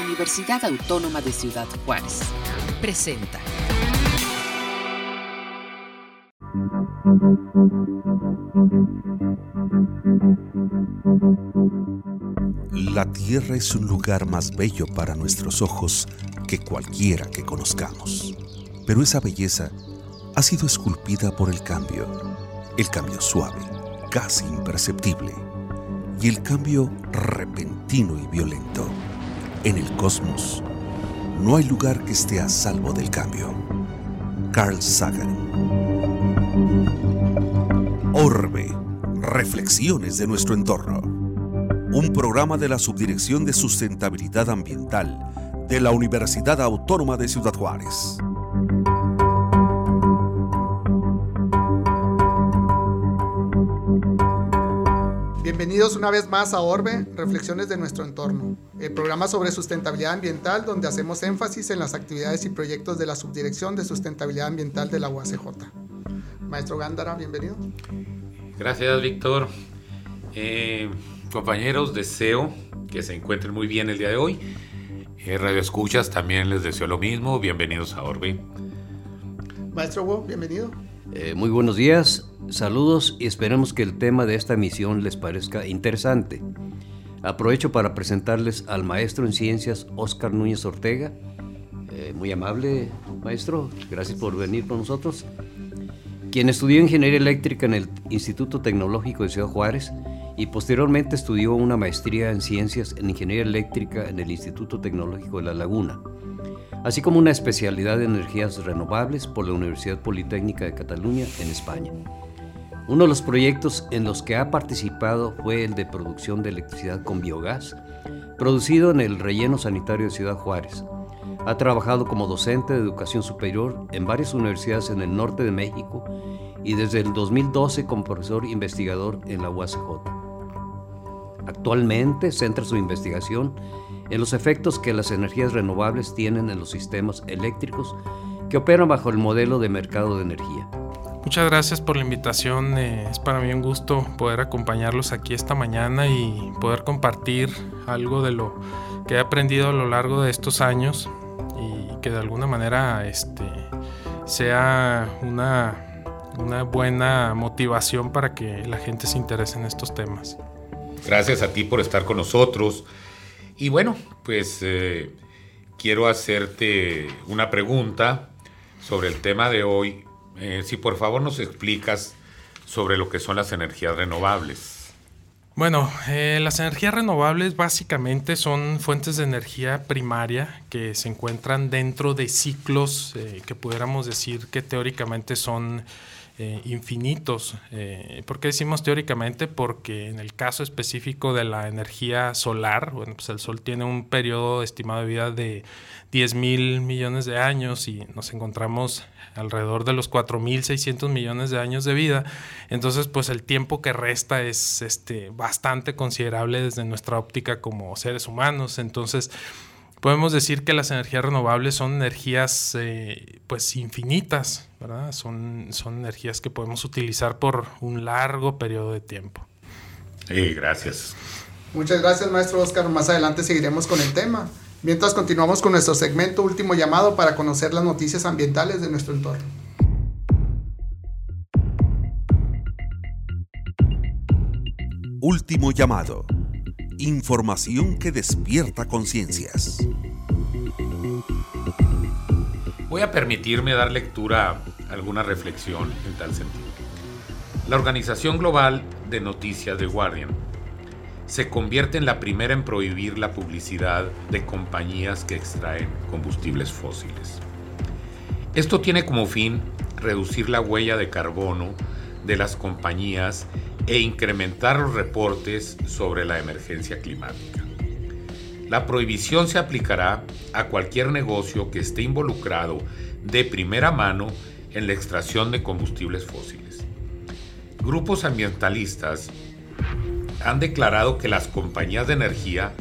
Universidad Autónoma de Ciudad Juárez. Presenta. La Tierra es un lugar más bello para nuestros ojos que cualquiera que conozcamos. Pero esa belleza ha sido esculpida por el cambio. El cambio suave, casi imperceptible. Y el cambio repentino y violento. En el cosmos, no hay lugar que esté a salvo del cambio. Carl Sagan. Orbe. Reflexiones de nuestro entorno. Un programa de la Subdirección de Sustentabilidad Ambiental de la Universidad Autónoma de Ciudad Juárez. Bienvenidos una vez más a Orbe, Reflexiones de nuestro entorno, el programa sobre sustentabilidad ambiental donde hacemos énfasis en las actividades y proyectos de la Subdirección de Sustentabilidad Ambiental de la UACJ. Maestro Gándara, bienvenido. Gracias, Víctor. Eh, compañeros, deseo que se encuentren muy bien el día de hoy. Eh, Radio Escuchas también les deseo lo mismo. Bienvenidos a Orbe. Maestro Wo, bienvenido. Eh, muy buenos días, saludos y esperemos que el tema de esta emisión les parezca interesante. Aprovecho para presentarles al maestro en ciencias Oscar Núñez Ortega. Eh, muy amable, maestro, gracias por venir con nosotros. Quien estudió ingeniería eléctrica en el Instituto Tecnológico de Ciudad Juárez y posteriormente estudió una maestría en ciencias en ingeniería eléctrica en el Instituto Tecnológico de La Laguna así como una especialidad en energías renovables por la Universidad Politécnica de Cataluña en España. Uno de los proyectos en los que ha participado fue el de producción de electricidad con biogás, producido en el relleno sanitario de Ciudad Juárez. Ha trabajado como docente de educación superior en varias universidades en el norte de México y desde el 2012 como profesor investigador en la UACJ. Actualmente centra su investigación en los efectos que las energías renovables tienen en los sistemas eléctricos que operan bajo el modelo de mercado de energía. Muchas gracias por la invitación. Eh, es para mí un gusto poder acompañarlos aquí esta mañana y poder compartir algo de lo que he aprendido a lo largo de estos años y que de alguna manera este, sea una, una buena motivación para que la gente se interese en estos temas. Gracias a ti por estar con nosotros. Y bueno, pues eh, quiero hacerte una pregunta sobre el tema de hoy. Eh, si por favor nos explicas sobre lo que son las energías renovables. Bueno, eh, las energías renovables básicamente son fuentes de energía primaria que se encuentran dentro de ciclos que pudiéramos decir que teóricamente son eh, infinitos. Eh, ¿Por qué decimos teóricamente? Porque en el caso específico de la energía solar, bueno, pues el Sol tiene un periodo estimado de vida de 10 mil millones de años y nos encontramos alrededor de los 4.600 millones de años de vida. Entonces, pues el tiempo que resta es este, bastante considerable desde nuestra óptica como seres humanos. Entonces, podemos decir que las energías renovables son energías eh, pues infinitas, ¿verdad? Son, son energías que podemos utilizar por un largo periodo de tiempo. Sí, gracias. Muchas gracias, maestro Oscar. Más adelante seguiremos con el tema. Mientras continuamos con nuestro segmento Último Llamado para conocer las noticias ambientales de nuestro entorno. Último Llamado Información que despierta conciencias. Voy a permitirme dar lectura a alguna reflexión en tal sentido. La Organización Global de Noticias de Guardian se convierte en la primera en prohibir la publicidad de compañías que extraen combustibles fósiles. Esto tiene como fin reducir la huella de carbono de las compañías e incrementar los reportes sobre la emergencia climática. La prohibición se aplicará a cualquier negocio que esté involucrado de primera mano en la extracción de combustibles fósiles. Grupos ambientalistas han declarado que las compañías de energía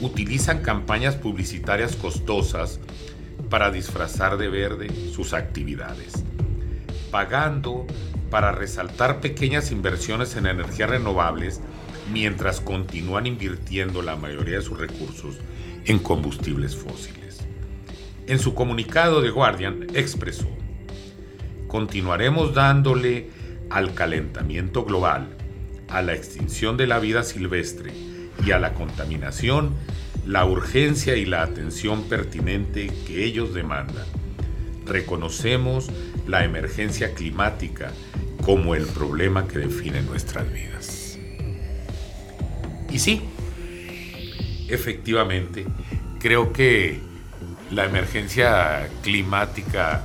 utilizan campañas publicitarias costosas para disfrazar de verde sus actividades, pagando para resaltar pequeñas inversiones en energías renovables mientras continúan invirtiendo la mayoría de sus recursos en combustibles fósiles. En su comunicado de Guardian expresó, continuaremos dándole al calentamiento global, a la extinción de la vida silvestre y a la contaminación la urgencia y la atención pertinente que ellos demandan. Reconocemos la emergencia climática como el problema que define nuestras vidas. Y sí, efectivamente, creo que la emergencia climática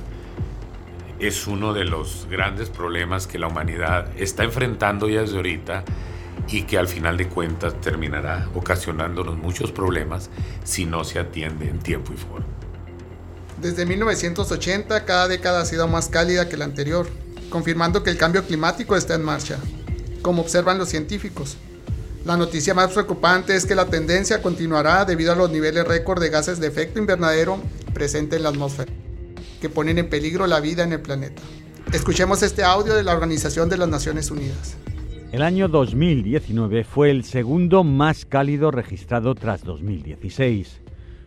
es uno de los grandes problemas que la humanidad está enfrentando ya desde ahorita y que al final de cuentas terminará ocasionándonos muchos problemas si no se atiende en tiempo y forma. Desde 1980 cada década ha sido más cálida que la anterior, confirmando que el cambio climático está en marcha, como observan los científicos. La noticia más preocupante es que la tendencia continuará debido a los niveles récord de gases de efecto invernadero presentes en la atmósfera, que ponen en peligro la vida en el planeta. Escuchemos este audio de la Organización de las Naciones Unidas. El año 2019 fue el segundo más cálido registrado tras 2016.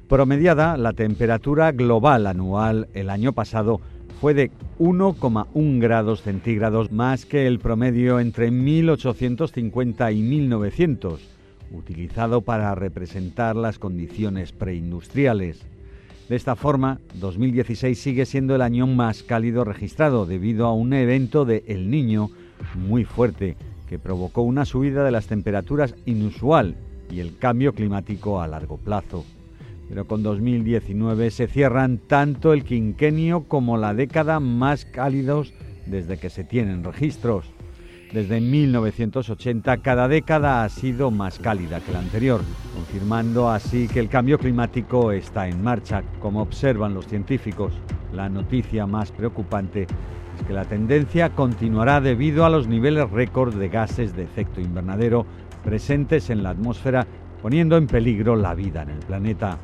Promediada, la temperatura global anual el año pasado fue de 1,1 grados centígrados más que el promedio entre 1850 y 1900, utilizado para representar las condiciones preindustriales. De esta forma, 2016 sigue siendo el año más cálido registrado debido a un evento de El Niño muy fuerte que provocó una subida de las temperaturas inusual y el cambio climático a largo plazo. Pero con 2019 se cierran tanto el quinquenio como la década más cálidos desde que se tienen registros. Desde 1980 cada década ha sido más cálida que la anterior, confirmando así que el cambio climático está en marcha, como observan los científicos. La noticia más preocupante que la tendencia continuará debido a los niveles récord de gases de efecto invernadero presentes en la atmósfera, poniendo en peligro la vida en el planeta.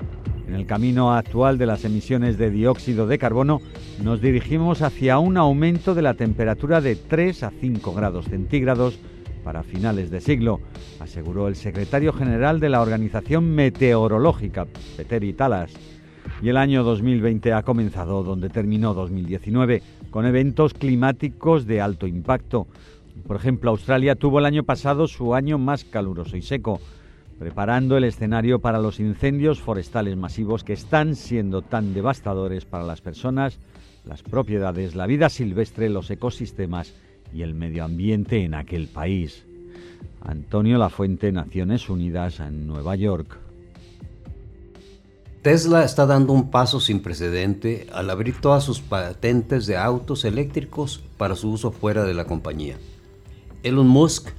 En el camino actual de las emisiones de dióxido de carbono, nos dirigimos hacia un aumento de la temperatura de 3 a 5 grados centígrados para finales de siglo, aseguró el secretario general de la Organización Meteorológica, Peter Talas. Y el año 2020 ha comenzado donde terminó 2019, con eventos climáticos de alto impacto. Por ejemplo, Australia tuvo el año pasado su año más caluroso y seco, preparando el escenario para los incendios forestales masivos que están siendo tan devastadores para las personas, las propiedades, la vida silvestre, los ecosistemas y el medio ambiente en aquel país. Antonio Lafuente, Naciones Unidas, en Nueva York. Tesla está dando un paso sin precedente al abrir todas sus patentes de autos eléctricos para su uso fuera de la compañía. Elon Musk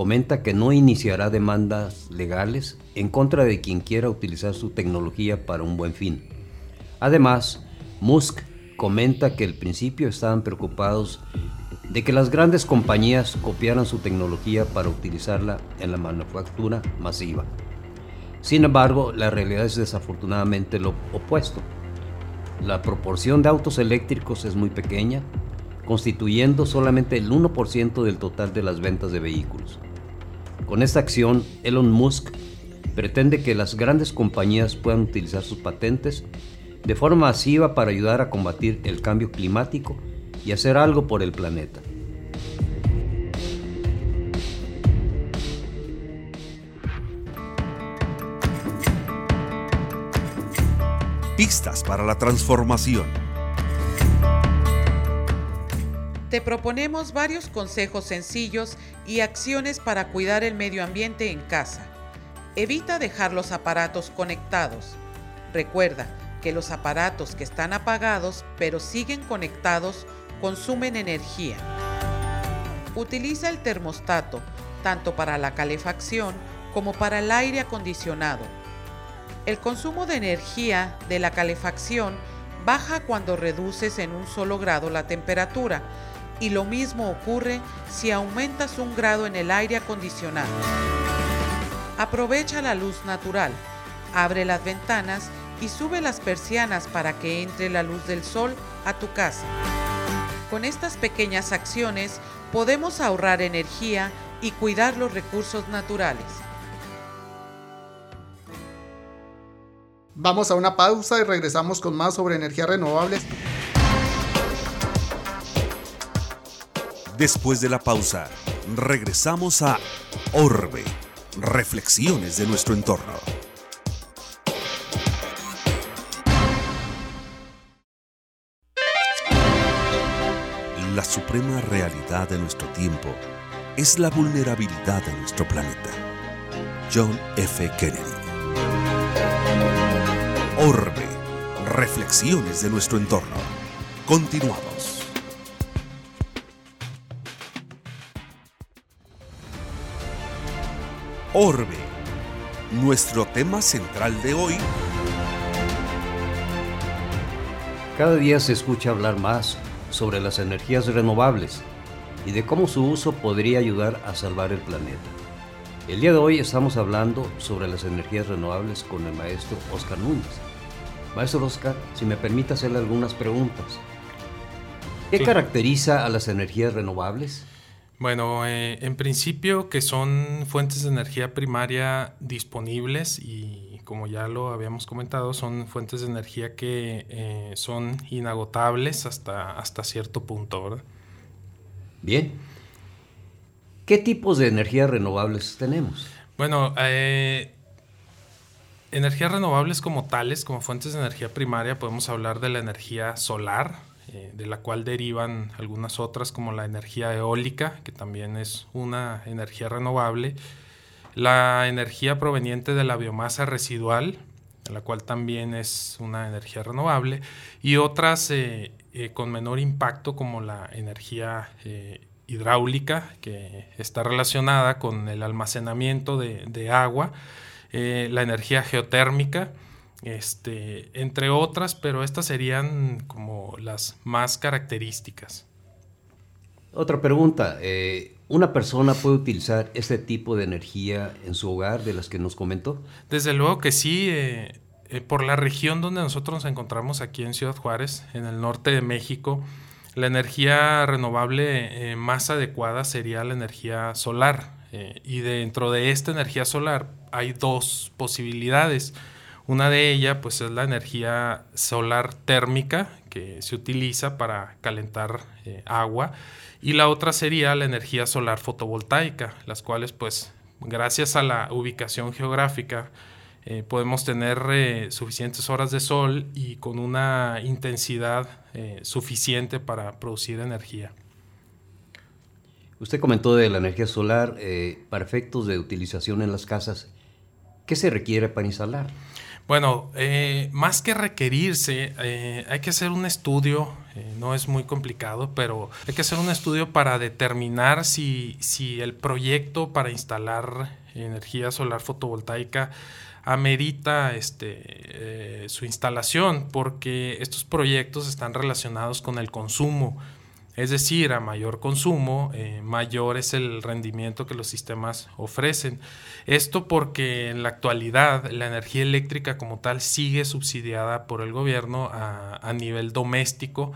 comenta que no iniciará demandas legales en contra de quien quiera utilizar su tecnología para un buen fin. Además, Musk comenta que al principio estaban preocupados de que las grandes compañías copiaran su tecnología para utilizarla en la manufactura masiva. Sin embargo, la realidad es desafortunadamente lo opuesto. La proporción de autos eléctricos es muy pequeña, constituyendo solamente el 1% del total de las ventas de vehículos. Con esta acción, Elon Musk pretende que las grandes compañías puedan utilizar sus patentes de forma masiva para ayudar a combatir el cambio climático y hacer algo por el planeta. Pistas para la transformación. Te proponemos varios consejos sencillos y acciones para cuidar el medio ambiente en casa. Evita dejar los aparatos conectados. Recuerda que los aparatos que están apagados pero siguen conectados consumen energía. Utiliza el termostato tanto para la calefacción como para el aire acondicionado el consumo de energía de la calefacción baja cuando reduces en un solo grado la temperatura y lo mismo ocurre si aumentas un grado en el aire acondicionado. Aprovecha la luz natural, abre las ventanas y sube las persianas para que entre la luz del sol a tu casa. Con estas pequeñas acciones podemos ahorrar energía y cuidar los recursos naturales. Vamos a una pausa y regresamos con más sobre energías renovables. Después de la pausa, regresamos a Orbe, reflexiones de nuestro entorno. La suprema realidad de nuestro tiempo es la vulnerabilidad de nuestro planeta. John F. Kennedy. Orbe, reflexiones de nuestro entorno. Continuamos. Orbe, nuestro tema central de hoy. Cada día se escucha hablar más sobre las energías renovables y de cómo su uso podría ayudar a salvar el planeta. El día de hoy estamos hablando sobre las energías renovables con el maestro Oscar Núñez. Maestro Oscar, si me permite hacerle algunas preguntas. ¿Qué Sí. caracteriza a las energías renovables? Bueno, eh, en principio que son fuentes de energía primaria disponibles y como ya lo habíamos comentado, son fuentes de energía que eh, son inagotables hasta, hasta cierto punto, ¿verdad? Bien. ¿Qué tipos de energías renovables tenemos? Bueno, eh, energías renovables como tales, como fuentes de energía primaria, podemos hablar de la energía solar, eh, de la cual derivan algunas otras como la energía eólica, que también es una energía renovable, la energía proveniente de la biomasa residual, la cual también es una energía renovable, y otras eh, eh, con menor impacto como la energía hidráulica, que está relacionada con el almacenamiento de, agua, la energía geotérmica, este, entre otras, pero estas serían como las más características. Otra pregunta. eh, ¿Una persona puede utilizar este tipo de energía en su hogar de las que nos comentó? Desde luego que sí, eh, eh, por la región donde nosotros nos encontramos aquí en Ciudad Juárez, en el norte de México, la energía renovable más adecuada sería la energía solar. y dentro de esta energía solar hay dos posibilidades. Una de ellas pues es la energía solar térmica que se utiliza para calentar eh, agua y la otra sería la energía solar fotovoltaica, las cuales pues gracias a la ubicación geográfica eh, podemos tener eh, suficientes horas de sol y con una intensidad suficiente para producir energía. Usted comentó de la energía solar para efectos de utilización en las casas. ¿Qué se requiere para instalar? Bueno, eh, más que requerirse, eh, hay que hacer un estudio, eh, no es muy complicado, pero hay que hacer un estudio para determinar si, si el proyecto para instalar energía solar fotovoltaica amerita este, eh, su instalación, porque estos proyectos están relacionados con el consumo. Es decir, a mayor consumo, eh, mayor es el rendimiento que los sistemas ofrecen. Esto porque en la actualidad la energía eléctrica como tal sigue subsidiada por el gobierno a, nivel doméstico.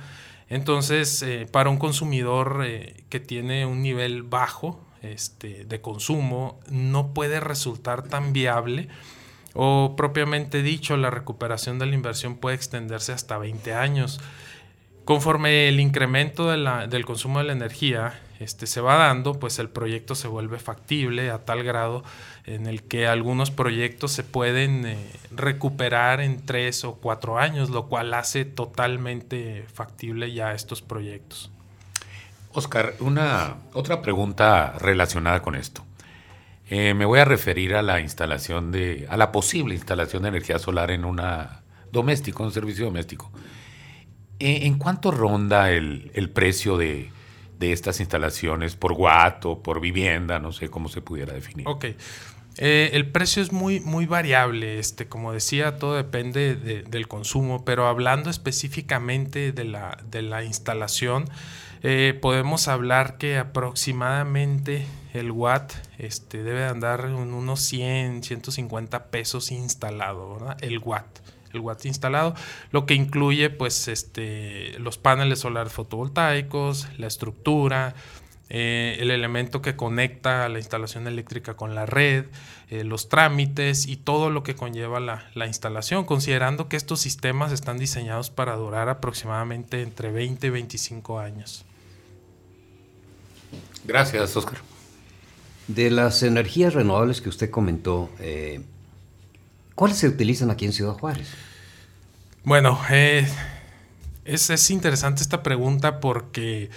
Entonces, eh, para un consumidor eh, que tiene un nivel bajo este, de consumo, no puede resultar tan viable o propiamente dicho, la recuperación de la inversión puede extenderse hasta 20 años. Conforme el incremento del consumo de la energía este, se va dando, pues el proyecto se vuelve factible a tal grado en el que algunos proyectos se pueden eh, recuperar en tres o cuatro años, lo cual hace totalmente factible ya estos proyectos. Oscar, una otra pregunta relacionada con esto. Eh, me voy a referir a la instalación de, a la posible instalación de energía solar en una doméstico, un servicio doméstico. Eh, ¿En cuánto ronda el, el precio de, de estas instalaciones por watt o por vivienda? No sé cómo se pudiera definir. Ok. Eh, el precio es muy, muy variable. Este, como decía, todo depende de- del consumo, pero hablando específicamente de la, de la instalación, eh, podemos hablar que aproximadamente el watt este, debe andar en unos 100, 150 pesos instalado, ¿verdad? El watt. El watt instalado, lo que incluye pues este, los paneles solares fotovoltaicos, la estructura, eh, el elemento que conecta la instalación eléctrica con la red, eh, los trámites y todo lo que conlleva la, la, instalación, considerando que estos sistemas están diseñados para durar aproximadamente entre 20 y 25 años. Gracias, Oscar. De las energías renovables que usted comentó, eh, ¿cuáles se utilizan aquí en Ciudad Juárez? Bueno, es, es, interesante esta pregunta porque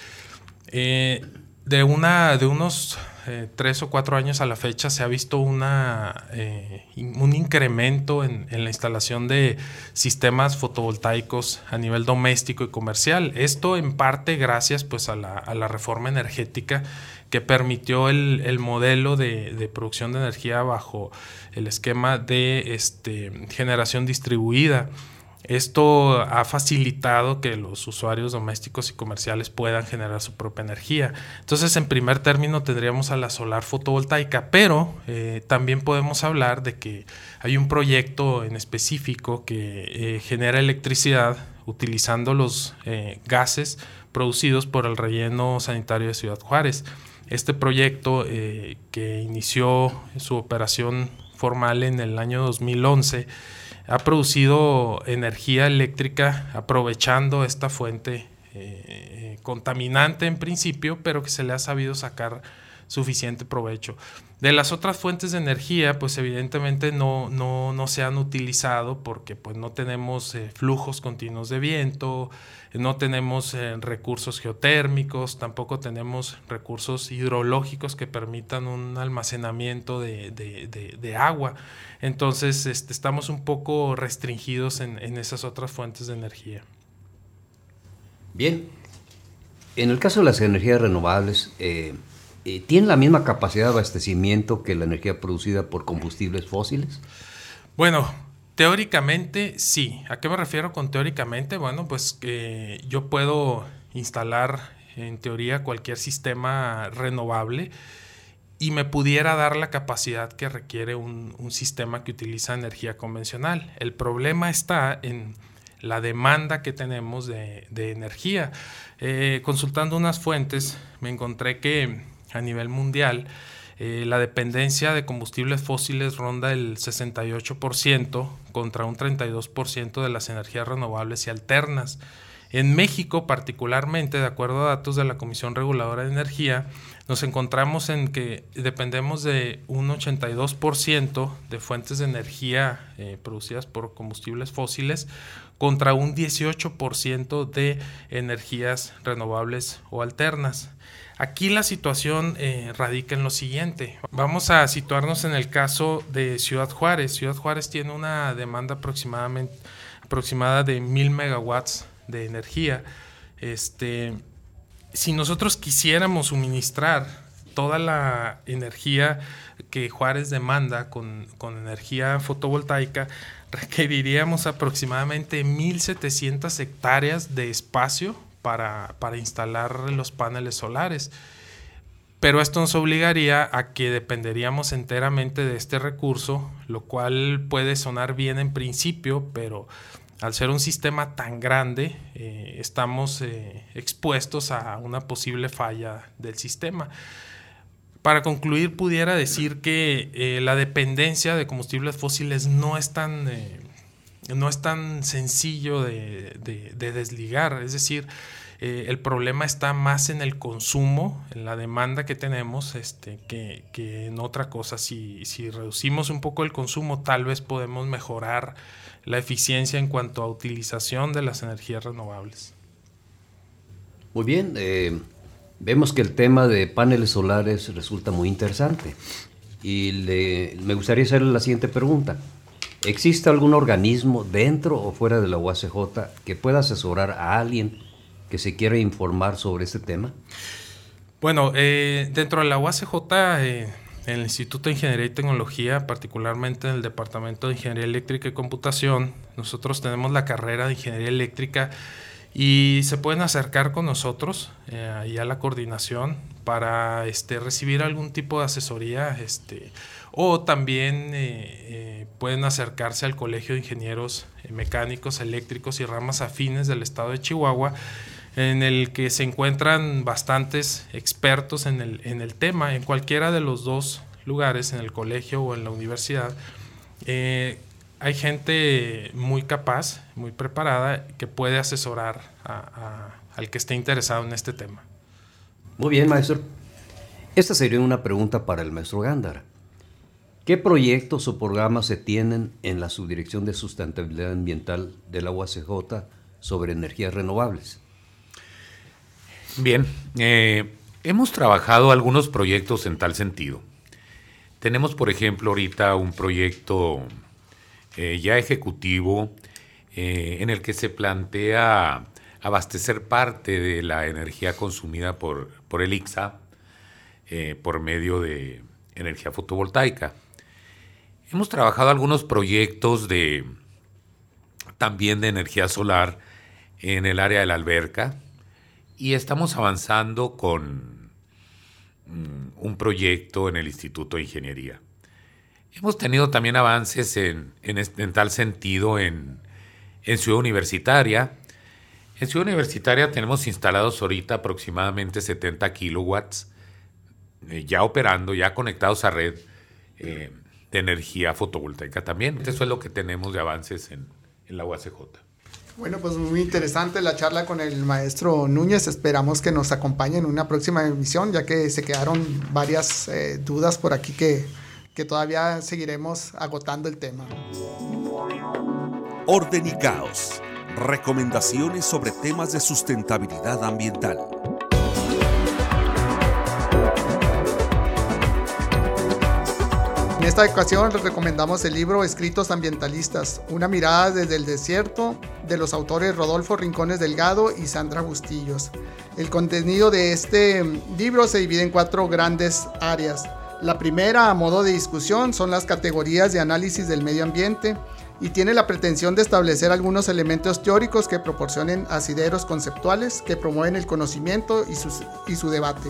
de, una, de unos eh, tres o cuatro años a la fecha se ha visto una, eh, un incremento en, la instalación de sistemas fotovoltaicos a nivel doméstico y comercial. Esto en parte gracias pues, a, la, reforma energética que permitió el, modelo de, de, producción de energía bajo el esquema de este, generación distribuida. Esto ha facilitado que los usuarios domésticos y comerciales puedan generar su propia energía. Entonces, en primer término, tendríamos a la solar fotovoltaica, pero eh, también podemos hablar de que hay un proyecto en específico que eh, genera electricidad utilizando los eh, gases producidos por el relleno sanitario de Ciudad Juárez. Este proyecto, que inició su operación formal en el año 2011, ha producido energía eléctrica aprovechando esta fuente eh, contaminante en principio, pero que se le ha sabido sacar suficiente provecho. De las otras fuentes de energía, pues evidentemente no, no, se han utilizado porque pues no tenemos eh, flujos continuos de viento, no tenemos eh, recursos geotérmicos, tampoco tenemos recursos hidrológicos que permitan un almacenamiento de, agua. Entonces este, estamos un poco restringidos en, esas otras fuentes de energía. Bien, en el caso de las energías renovables, eh, eh, ¿tienen la misma capacidad de abastecimiento que la energía producida por combustibles fósiles? Bueno, teóricamente sí. ¿A qué me refiero con teóricamente? Bueno, pues que yo puedo instalar en teoría cualquier sistema renovable y me pudiera dar la capacidad que requiere un, sistema que utiliza energía convencional. El problema está en la demanda que tenemos de, energía. Eh, consultando unas fuentes, me encontré que a nivel mundial, eh, la dependencia de combustibles fósiles ronda el 68% contra un 32% de las energías renovables y alternas. En México particularmente, de acuerdo a datos de la Comisión Reguladora de Energía, nos encontramos en que dependemos de un 82% de fuentes de energía eh, producidas por combustibles fósiles contra un 18% de energías renovables o alternas. Aquí la situación eh, radica en lo siguiente. Vamos a situarnos en el caso de Ciudad Juárez. Ciudad Juárez tiene una demanda aproximada de mil megawatts de energía. Este, si nosotros quisiéramos suministrar toda la energía que Juárez demanda con, con energía fotovoltaica, requeriríamos aproximadamente 1.700 hectáreas de espacio para, instalar los paneles solares. Pero esto nos obligaría a que dependeríamos enteramente de este recurso, lo cual puede sonar bien en principio, pero al ser un sistema tan grande, eh, estamos eh, expuestos a una posible falla del sistema. Para concluir, pudiera decir que eh, la dependencia de combustibles fósiles no es tan, no es tan sencillo de, de desligar. Es decir, eh, el problema está más en el consumo, en la demanda que tenemos, este, que, en otra cosa. Si, reducimos un poco el consumo, tal vez podemos mejorar la eficiencia en cuanto a utilización de las energías renovables. Muy bien, eh, vemos que el tema de paneles solares resulta muy interesante. Y me gustaría hacerle la siguiente pregunta. ¿Existe algún organismo dentro o fuera de la UACJ que pueda asesorar a alguien que se quiera informar sobre este tema? Bueno, eh, dentro de la UACJ, eh, el Instituto de Ingeniería y Tecnología, particularmente en el Departamento de Ingeniería Eléctrica y Computación, nosotros tenemos la carrera de Ingeniería Eléctrica y se pueden acercar con nosotros eh, ahí a la coordinación para este, recibir algún tipo de asesoría este, o también pueden acercarse al Colegio de Ingenieros Mecánicos, Eléctricos y Ramas Afines del Estado de Chihuahua en el que se encuentran bastantes expertos en el, en el tema, en cualquiera de los dos lugares, en el colegio o en la universidad. Eh, hay gente muy capaz, muy preparada, que puede asesorar al que esté interesado en este tema. Muy bien, maestro. Esta sería una pregunta para el maestro Gándara. ¿Qué proyectos o programas se tienen en la Subdirección de Sustentabilidad Ambiental de la UACJ sobre energías renovables? Bien, eh, hemos trabajado algunos proyectos en tal sentido. Tenemos, por ejemplo, ahorita un proyecto eh, ya ejecutivo eh, en el que se plantea abastecer parte de la energía consumida por, por el ICSA por medio de energía fotovoltaica. Hemos trabajado algunos proyectos de también de energía solar en el área de la alberca y estamos avanzando con mm, un proyecto en el Instituto de Ingeniería. Hemos tenido también avances en, tal sentido en, Ciudad Universitaria. En Ciudad Universitaria tenemos instalados ahorita aproximadamente 70 kilowatts eh, ya operando, ya conectados a red eh, de energía fotovoltaica también. Eso es lo que tenemos de avances en, en la UACJ. Bueno, pues muy interesante la charla con el maestro Núñez. Esperamos que nos acompañe en una próxima emisión, ya que se quedaron varias eh, dudas por aquí que, que todavía seguiremos agotando el tema. Orden y caos. Recomendaciones sobre temas de sustentabilidad ambiental. Esta ocasión les recomendamos el libro Escritos Ambientalistas, una mirada desde el desierto de los autores Rodolfo Rincones Delgado y Sandra Bustillos. El contenido de este libro se divide en cuatro grandes áreas. La primera, a modo de discusión, son las categorías de análisis del medio ambiente y tiene la pretensión de establecer algunos elementos teóricos que proporcionen asideros conceptuales que promueven el conocimiento y su debate.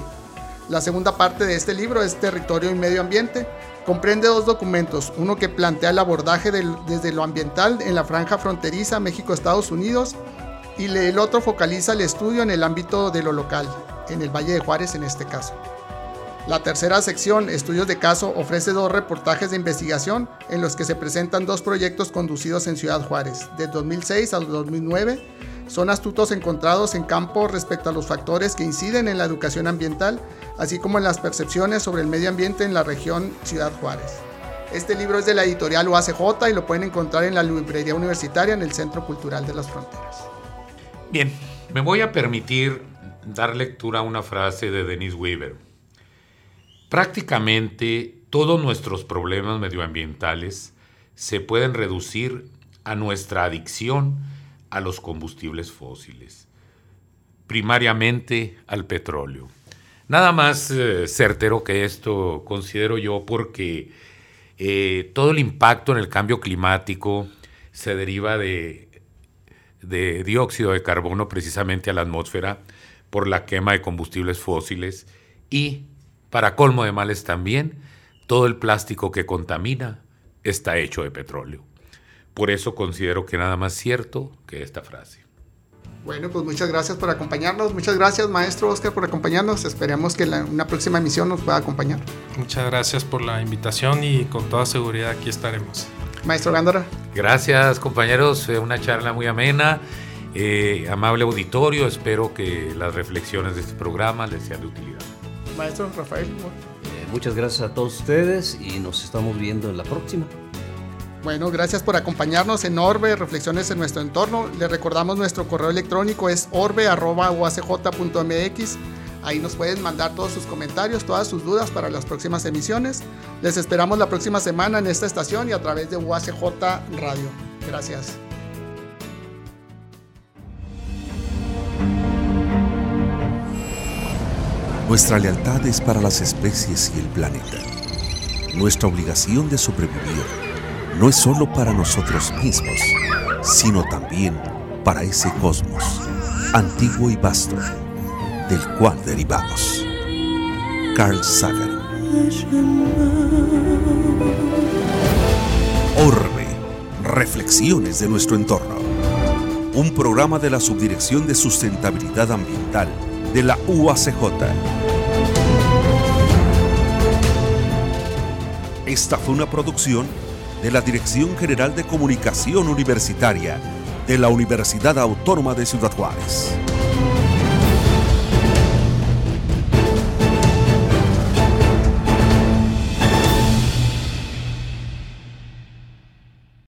La segunda parte de este libro es Territorio y Medio Ambiente. Comprende dos documentos, uno que plantea el abordaje desde lo ambiental en la franja fronteriza México-Estados Unidos y el otro focaliza el estudio en el ámbito de lo local, en el Valle de Juárez en este caso. La tercera sección, Estudios de Caso, ofrece dos reportajes de investigación en los que se presentan dos proyectos conducidos en Ciudad Juárez, de 2006 al 2009 son astutos encontrados en campo respecto a los factores que inciden en la educación ambiental, así como en las percepciones sobre el medio ambiente en la región Ciudad Juárez. Este libro es de la editorial UACJ y lo pueden encontrar en la librería universitaria en el Centro Cultural de las Fronteras. Bien, me voy a permitir dar lectura a una frase de Denise Weaver. Prácticamente todos nuestros problemas medioambientales se pueden reducir a nuestra adicción a los combustibles fósiles, primariamente al petróleo. Nada más eh, certero que esto considero yo porque eh, todo el impacto en el cambio climático se deriva de, de dióxido de carbono precisamente a la atmósfera por la quema de combustibles fósiles y, para colmo de males también, todo el plástico que contamina está hecho de petróleo. Por eso considero que nada más cierto que esta frase. Bueno, pues muchas gracias por acompañarnos. Muchas gracias, maestro Oscar, por acompañarnos. Esperemos que en una próxima emisión nos pueda acompañar. Muchas gracias por la invitación y con toda seguridad aquí estaremos. Maestro Gándara. Gracias, compañeros. Una charla muy amena. Eh, amable auditorio, espero que las reflexiones de este programa les sean de utilidad. Maestro Rafael. Eh, muchas gracias a todos ustedes y nos estamos viendo en la próxima. Bueno, gracias por acompañarnos en Orbe, Reflexiones en nuestro entorno. Les recordamos nuestro correo electrónico es orbe.uacj.mx. Ahí nos pueden mandar todos sus comentarios, todas sus dudas para las próximas emisiones. Les esperamos la próxima semana en esta estación y a través de UACJ Radio. Gracias. Nuestra lealtad es para las especies y el planeta. Nuestra obligación de sobrevivir no es solo para nosotros mismos, sino también para ese cosmos, antiguo y vasto, del cual derivamos. Carl Sagan. Orbe, reflexiones de nuestro entorno. un programa de la Subdirección de Sustentabilidad Ambiental de la UACJ. Esta fue una producción de la Dirección General de Comunicación Universitaria de la Universidad Autónoma de Ciudad Juárez.